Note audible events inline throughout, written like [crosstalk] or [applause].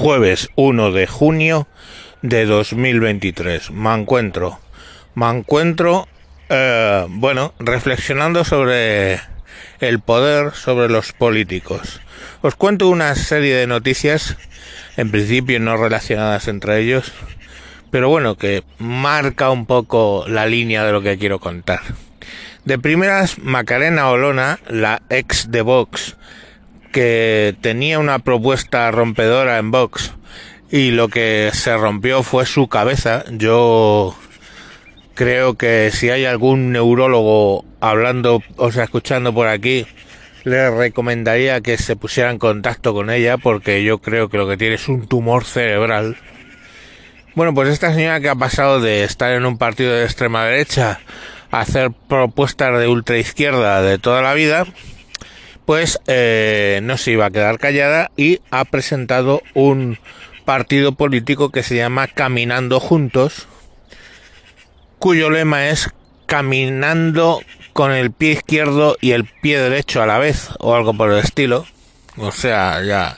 jueves 1 de junio de 2023. Me encuentro, me encuentro, eh, bueno, reflexionando sobre el poder, sobre los políticos. Os cuento una serie de noticias, en principio no relacionadas entre ellos, pero bueno, que marca un poco la línea de lo que quiero contar. De primeras, Macarena Olona, la ex de Vox, que tenía una propuesta rompedora en Vox y lo que se rompió fue su cabeza. Yo creo que si hay algún neurólogo hablando, o sea, escuchando por aquí, le recomendaría que se pusiera en contacto con ella porque yo creo que lo que tiene es un tumor cerebral. Bueno, pues esta señora que ha pasado de estar en un partido de extrema derecha a hacer propuestas de ultra izquierda de toda la vida, pues no se iba a quedar callada y ha presentado un partido político que se llama Caminando Juntos, cuyo lema es Caminando con el pie izquierdo y el pie derecho a la vez, o algo por el estilo. O sea, ya.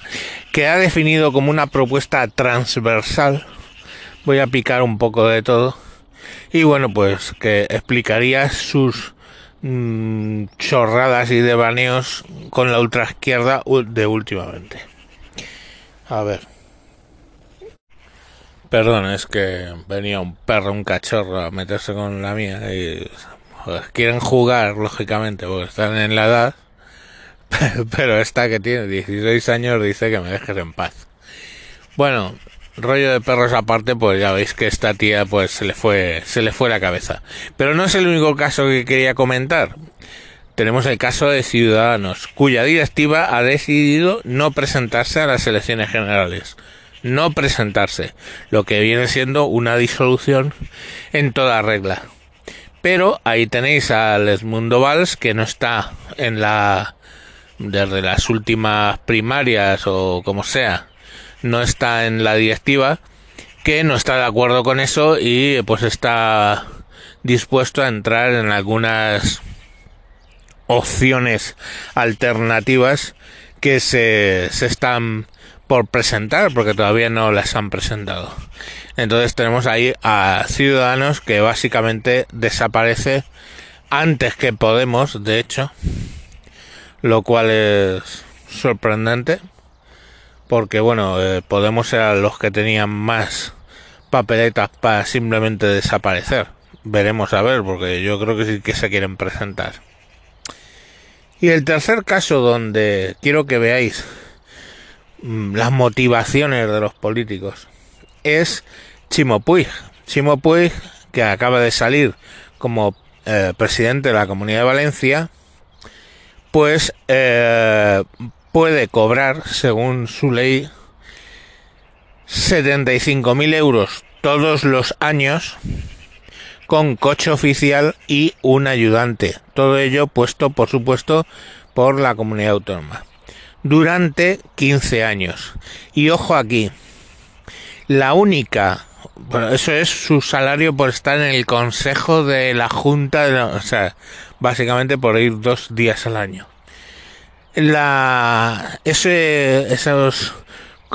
Que ha definido como una propuesta transversal. Voy a picar un poco de todo. Y bueno, pues que explicaría sus mmm, chorradas y devaneos con la ultraizquierda de últimamente. A ver. Perdón, es que venía un perro, un cachorro a meterse con la mía y quieren jugar, lógicamente, porque están en la edad. [laughs] Pero esta que tiene 16 años dice que me dejes en paz. Bueno, rollo de perros aparte, pues ya veis que esta tía pues se le fue se le fue la cabeza. Pero no es el único caso que quería comentar. Tenemos el caso de Ciudadanos, cuya directiva ha decidido no presentarse a las elecciones generales. No presentarse, lo que viene siendo una disolución en toda regla. Pero ahí tenéis al Edmundo Valls, que no está en la desde las últimas primarias o como sea, no está en la directiva, que no está de acuerdo con eso y pues está dispuesto a entrar en algunas opciones alternativas que se, se están por presentar porque todavía no las han presentado. Entonces tenemos ahí a Ciudadanos que básicamente desaparece antes que Podemos, de hecho, lo cual es sorprendente porque bueno, eh, Podemos ser los que tenían más papeletas para simplemente desaparecer. Veremos a ver, porque yo creo que sí que se quieren presentar. Y el tercer caso donde quiero que veáis mm, las motivaciones de los políticos es Chimo Puig. Chimo Puig, que acaba de salir como eh, presidente de la Comunidad de Valencia, pues eh, puede cobrar, según su ley, 75.000 euros todos los años con coche oficial y un ayudante. Todo ello puesto, por supuesto, por la comunidad autónoma. Durante 15 años. Y ojo aquí, la única, eso es su salario por estar en el consejo de la junta, o sea, básicamente por ir dos días al año la ese esos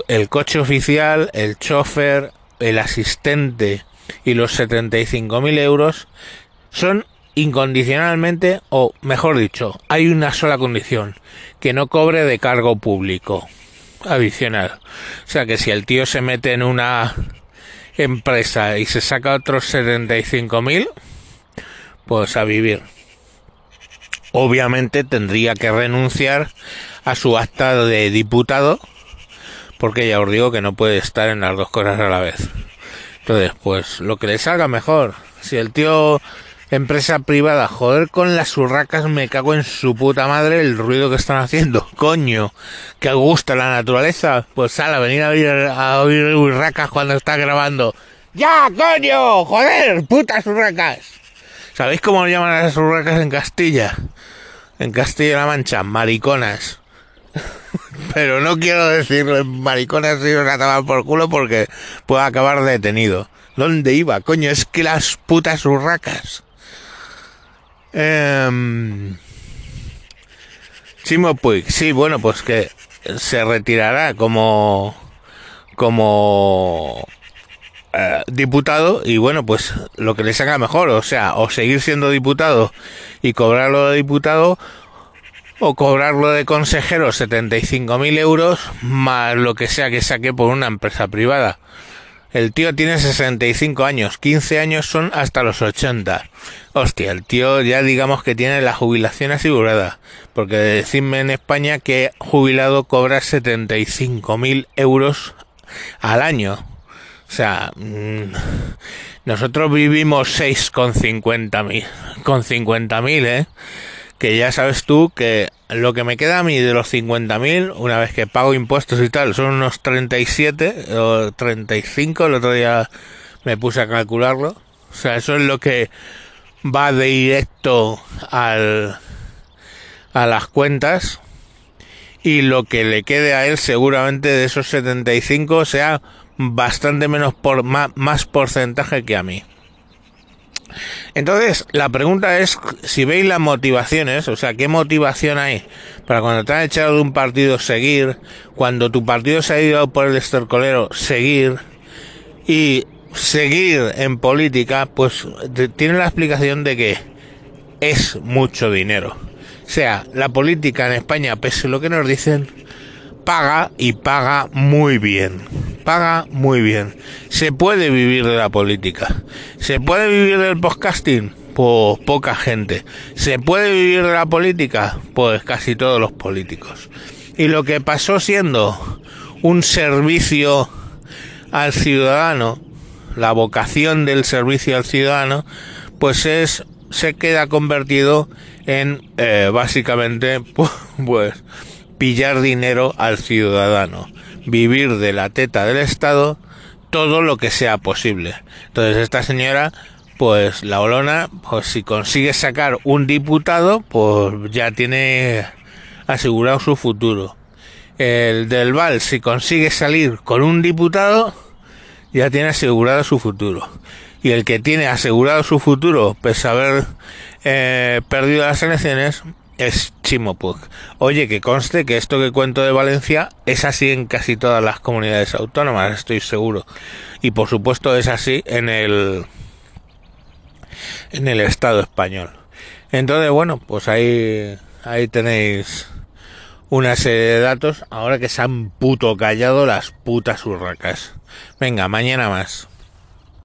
el coche oficial, el chofer, el asistente y los 75.000 euros son incondicionalmente, o mejor dicho, hay una sola condición, que no cobre de cargo público adicional. O sea que si el tío se mete en una empresa y se saca otros 75.000, pues a vivir obviamente tendría que renunciar a su acta de diputado porque ya os digo que no puede estar en las dos cosas a la vez. Entonces, pues lo que le salga mejor. Si el tío empresa privada, joder con las urracas, me cago en su puta madre el ruido que están haciendo. [laughs] Coño, que gusta la naturaleza. Pues sal a venir a oír, a oír urracas cuando está grabando. ¡Ya, coño! ¡Joder! ¡Putas urracas! ¿Sabéis cómo llaman a las urracas en Castilla? en Castilla-La Mancha, mariconas. [laughs] Pero no quiero decir mariconas y os a por culo porque puedo acabar detenido. ¿Dónde iba? Coño, es que las putas urracas. Eh... Chimo Puig, sí, bueno, pues que se retirará como como eh, diputado y bueno, pues lo que le salga mejor, o sea, o seguir siendo diputado y cobrarlo de diputado o cobrarlo de consejero 75.000 euros más lo que sea que saque por una empresa privada. El tío tiene 65 años, 15 años son hasta los 80. Hostia, el tío ya digamos que tiene la jubilación asegurada. Porque decidme en España que jubilado cobra 75.000 euros al año. O sea, mm, nosotros vivimos 6 con 50.000, con 50.000, ¿eh? Que ya sabes tú que lo que me queda a mí de los 50.000, una vez que pago impuestos y tal, son unos 37 o 35, el otro día me puse a calcularlo. O sea, eso es lo que va directo al, a las cuentas y lo que le quede a él seguramente de esos 75 sea bastante menos por más, más porcentaje que a mí. Entonces, la pregunta es si veis las motivaciones, o sea, ¿qué motivación hay para cuando te han echado de un partido seguir, cuando tu partido se ha ido por el estercolero seguir y seguir en política, pues tiene la explicación de que es mucho dinero. O sea, la política en España, pese a lo que nos dicen, paga y paga muy bien. Paga muy bien. Se puede vivir de la política. Se puede vivir del podcasting. Pues poca gente. Se puede vivir de la política. Pues casi todos los políticos. Y lo que pasó siendo un servicio al ciudadano, la vocación del servicio al ciudadano, pues es se queda convertido en eh, básicamente [laughs] pues pillar dinero al ciudadano, vivir de la teta del Estado todo lo que sea posible. Entonces esta señora, pues la Olona, pues si consigue sacar un diputado, pues ya tiene asegurado su futuro. El del Val, si consigue salir con un diputado, ya tiene asegurado su futuro. Y el que tiene asegurado su futuro, pese a haber eh, perdido las elecciones, es Chimopuk. Oye, que conste que esto que cuento de Valencia es así en casi todas las comunidades autónomas, estoy seguro. Y por supuesto es así en el en el Estado español. Entonces, bueno, pues ahí ahí tenéis una serie de datos ahora que se han puto callado las putas urracas. Venga, mañana más.